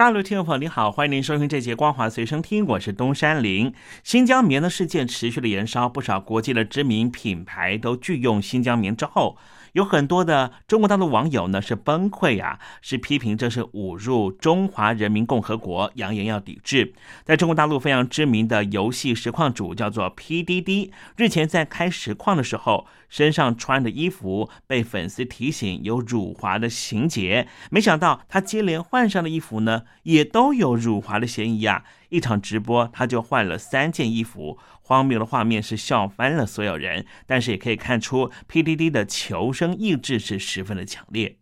大陆听众朋友，您好，欢迎您收听这节《光华随身听》，我是东山林。新疆棉的事件持续的燃烧，不少国际的知名品牌都拒用新疆棉之后。有很多的中国大陆网友呢是崩溃啊，是批评这是侮辱中华人民共和国，扬言要抵制。在中国大陆非常知名的游戏实况主叫做 PDD，日前在开实况的时候，身上穿的衣服被粉丝提醒有辱华的情节，没想到他接连换上的衣服呢，也都有辱华的嫌疑啊。一场直播，他就换了三件衣服，荒谬的画面是笑翻了所有人。但是也可以看出，PDD 的求生意志是十分的强烈。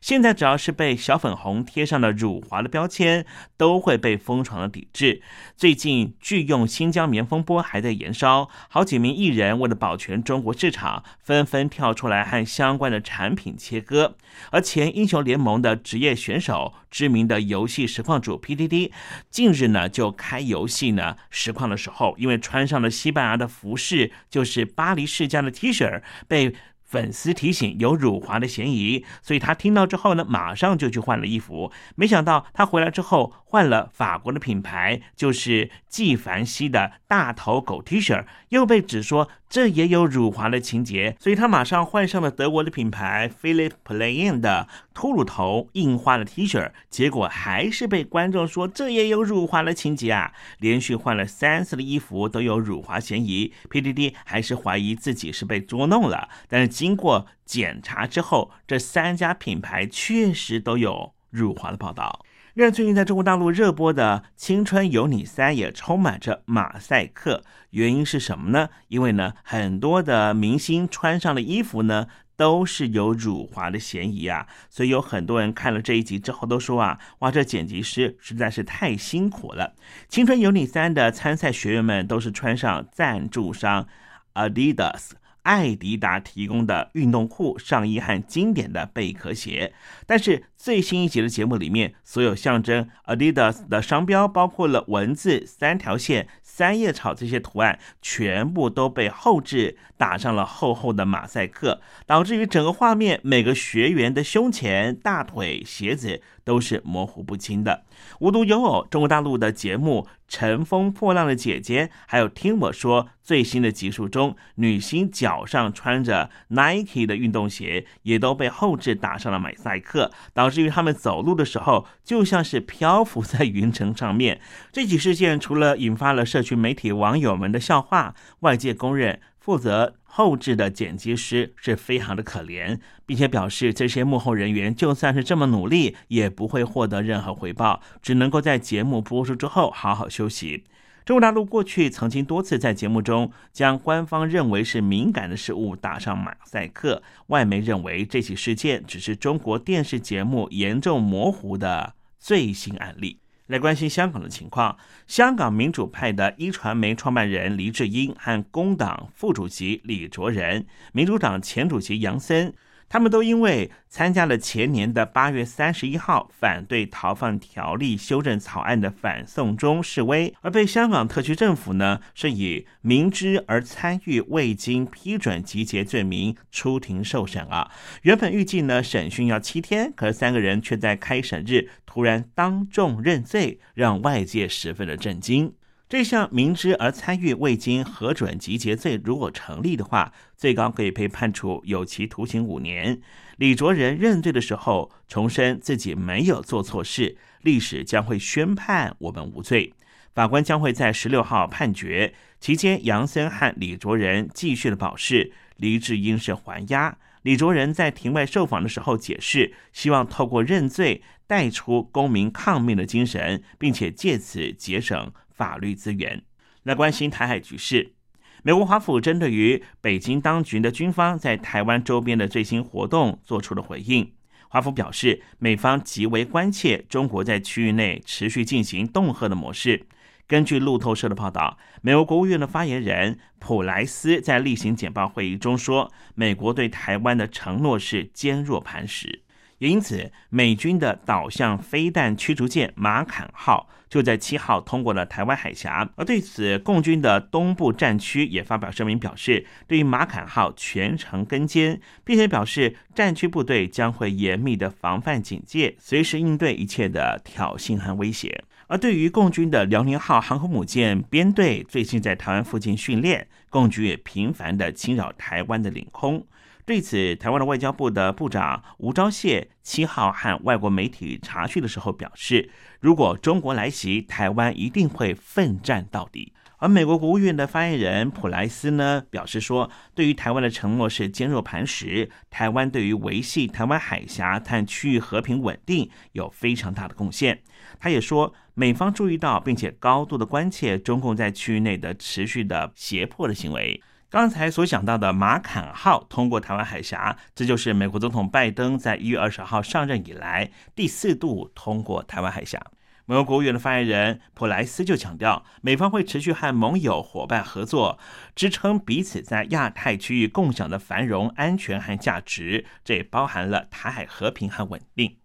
现在只要是被小粉红贴上了辱华的标签，都会被疯狂的抵制。最近拒用新疆棉风波还在延烧，好几名艺人为了保全中国市场，纷纷跳出来和相关的产品切割。而前英雄联盟的职业选手、知名的游戏实况主 PDD，近日呢就开游戏呢实况的时候，因为穿上了西班牙的服饰，就是巴黎世家的 T 恤，被。粉丝提醒有辱华的嫌疑，所以他听到之后呢，马上就去换了衣服。没想到他回来之后换了法国的品牌，就是纪梵希的大头狗 T 恤，又被指说这也有辱华的情节，所以他马上换上了德国的品牌 Philip Plein 的秃噜头印花的 T 恤，结果还是被观众说这也有辱华的情节啊！连续换了三次的衣服都有辱华嫌疑，PDD 还是怀疑自己是被捉弄了，但是。经过检查之后，这三家品牌确实都有辱华的报道。另外，最近在中国大陆热播的《青春有你三》也充满着马赛克，原因是什么呢？因为呢，很多的明星穿上的衣服呢，都是有辱华的嫌疑啊。所以有很多人看了这一集之后都说啊，哇，这剪辑师实在是太辛苦了。《青春有你三》的参赛学员们都是穿上赞助商 Adidas。艾迪达提供的运动裤、上衣和经典的贝壳鞋，但是最新一集的节目里面，所有象征 Adidas 的商标，包括了文字、三条线、三叶草这些图案，全部都被后置打上了厚厚的马赛克，导致于整个画面每个学员的胸前、大腿、鞋子都是模糊不清的。无独有偶，中国大陆的节目。乘风破浪的姐姐，还有听我说最新的集数中，女星脚上穿着 Nike 的运动鞋，也都被后置打上了马赛克，导致于他们走路的时候就像是漂浮在云层上面。这起事件除了引发了社区媒体网友们的笑话，外界公认。负责后置的剪辑师是非常的可怜，并且表示这些幕后人员就算是这么努力，也不会获得任何回报，只能够在节目播出之后好好休息。中国大陆过去曾经多次在节目中将官方认为是敏感的事物打上马赛克，外媒认为这起事件只是中国电视节目严重模糊的最新案例。来关心香港的情况，香港民主派的一传媒创办人黎智英和工党副主席李卓人、民主党前主席杨森。他们都因为参加了前年的八月三十一号反对逃犯条例修正草案的反送中示威，而被香港特区政府呢是以明知而参与未经批准集结罪名出庭受审啊。原本预计呢审讯要七天，可是三个人却在开审日突然当众认罪，让外界十分的震惊。这项明知而参与未经核准集结罪，如果成立的话，最高可以被判处有期徒刑五年。李卓人认罪的时候，重申自己没有做错事，历史将会宣判我们无罪。法官将会在十六号判决期间，杨森和李卓人继续的保释，黎智英是还押。李卓人在庭外受访的时候解释，希望透过认罪带出公民抗命的精神，并且借此节省。法律资源来关心台海局势。美国华府针对于北京当局的军方在台湾周边的最新活动做出了回应。华府表示，美方极为关切中国在区域内持续进行恫吓的模式。根据路透社的报道，美国国务院的发言人普莱斯在例行简报会议中说，美国对台湾的承诺是坚若磐石。也因此，美军的导向飞弹驱逐舰“马坎号”就在七号通过了台湾海峡。而对此，共军的东部战区也发表声明，表示对于“马坎号”全程跟监，并且表示战区部队将会严密的防范警戒，随时应对一切的挑衅和威胁。而对于共军的“辽宁号”航空母舰编队最近在台湾附近训练，共军也频繁的侵扰台湾的领空。对此，台湾的外交部的部长吴钊燮七号和外国媒体查询的时候表示，如果中国来袭，台湾一定会奋战到底。而美国国务院的发言人普莱斯呢，表示说，对于台湾的承诺是坚若磐石，台湾对于维系台湾海峡和区域和平稳定有非常大的贡献。他也说，美方注意到并且高度的关切中共在区域内的持续的胁迫的行为。刚才所讲到的马坎号通过台湾海峡，这就是美国总统拜登在一月二十号上任以来第四度通过台湾海峡。美国国务院的发言人普莱斯就强调，美方会持续和盟友伙伴合作，支撑彼此在亚太区域共享的繁荣、安全和价值，这也包含了台海和平和稳定。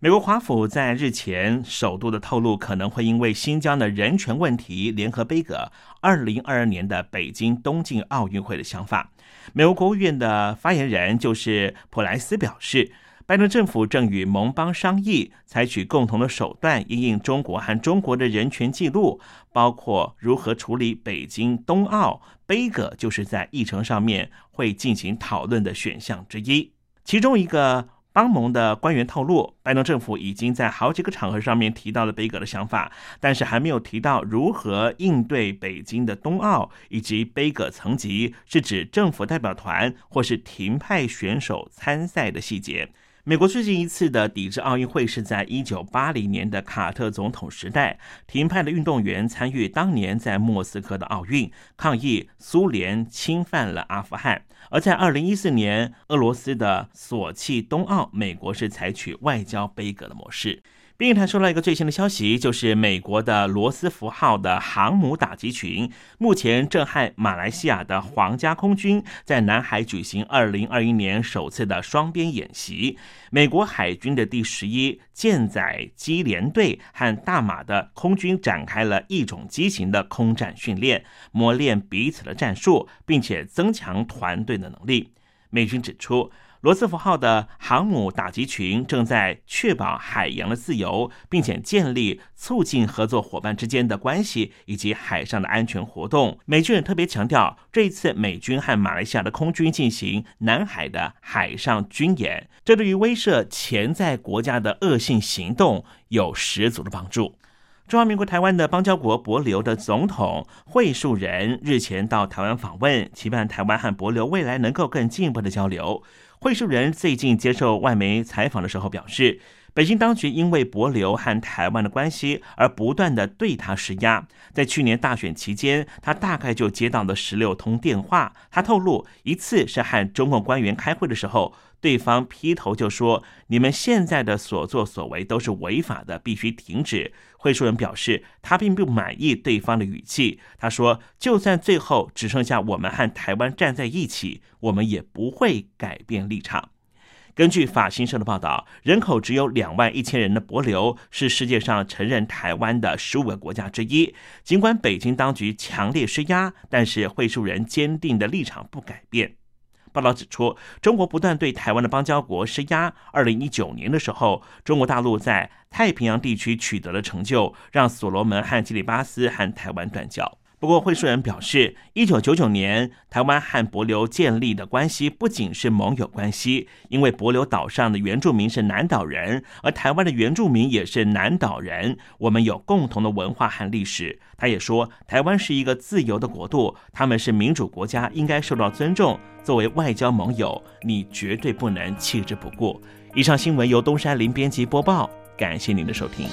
美国华府在日前首度的透露，可能会因为新疆的人权问题联合杯葛二零二二年的北京冬季奥运会的想法。美国国务院的发言人就是普莱斯表示，拜登政府正与盟邦商议，采取共同的手段应应中国和中国的人权记录，包括如何处理北京冬奥杯葛，就是在议程上面会进行讨论的选项之一。其中一个。邦盟的官员透露，拜登政府已经在好几个场合上面提到了贝格的想法，但是还没有提到如何应对北京的冬奥以及贝格层级是指政府代表团或是停派选手参赛的细节。美国最近一次的抵制奥运会是在一九八零年的卡特总统时代，停派的运动员参与当年在莫斯科的奥运，抗议苏联侵犯了阿富汗。而在二零一四年俄罗斯的索契冬奥，美国是采取外交杯葛的模式。并他说了一个最新的消息，就是美国的罗斯福号的航母打击群目前正和马来西亚的皇家空军在南海举行二零二一年首次的双边演习。美国海军的第十一舰载机联队和大马的空军展开了一种机型的空战训练，磨练彼此的战术，并且增强团队的能力。美军指出。罗斯福号的航母打击群正在确保海洋的自由，并且建立促进合作伙伴之间的关系以及海上的安全活动。美军也特别强调，这一次美军和马来西亚的空军进行南海的海上军演，这对于威慑潜在国家的恶性行动有十足的帮助。中华民国台湾的邦交国帛琉的总统惠树仁日前到台湾访问，期盼台湾和帛琉未来能够更进一步的交流。惠树人最近接受外媒采访的时候表示，北京当局因为帛琉和台湾的关系而不断的对他施压。在去年大选期间，他大概就接到了十六通电话。他透露，一次是和中共官员开会的时候。对方劈头就说：“你们现在的所作所为都是违法的，必须停止。”会书人表示，他并不满意对方的语气。他说：“就算最后只剩下我们和台湾站在一起，我们也不会改变立场。”根据法新社的报道，人口只有两万一千人的帛琉是世界上承认台湾的十五个国家之一。尽管北京当局强烈施压，但是会书人坚定的立场不改变。报道指出，中国不断对台湾的邦交国施压。二零一九年的时候，中国大陆在太平洋地区取得了成就，让所罗门和基里巴斯和台湾断交。不过，会书人表示，一九九九年台湾和帛琉建立的关系不仅是盟友关系，因为帛琉岛上的原住民是南岛人，而台湾的原住民也是南岛人，我们有共同的文化和历史。他也说，台湾是一个自由的国度，他们是民主国家，应该受到尊重。作为外交盟友，你绝对不能弃之不顾。以上新闻由东山林编辑播报，感谢您的收听。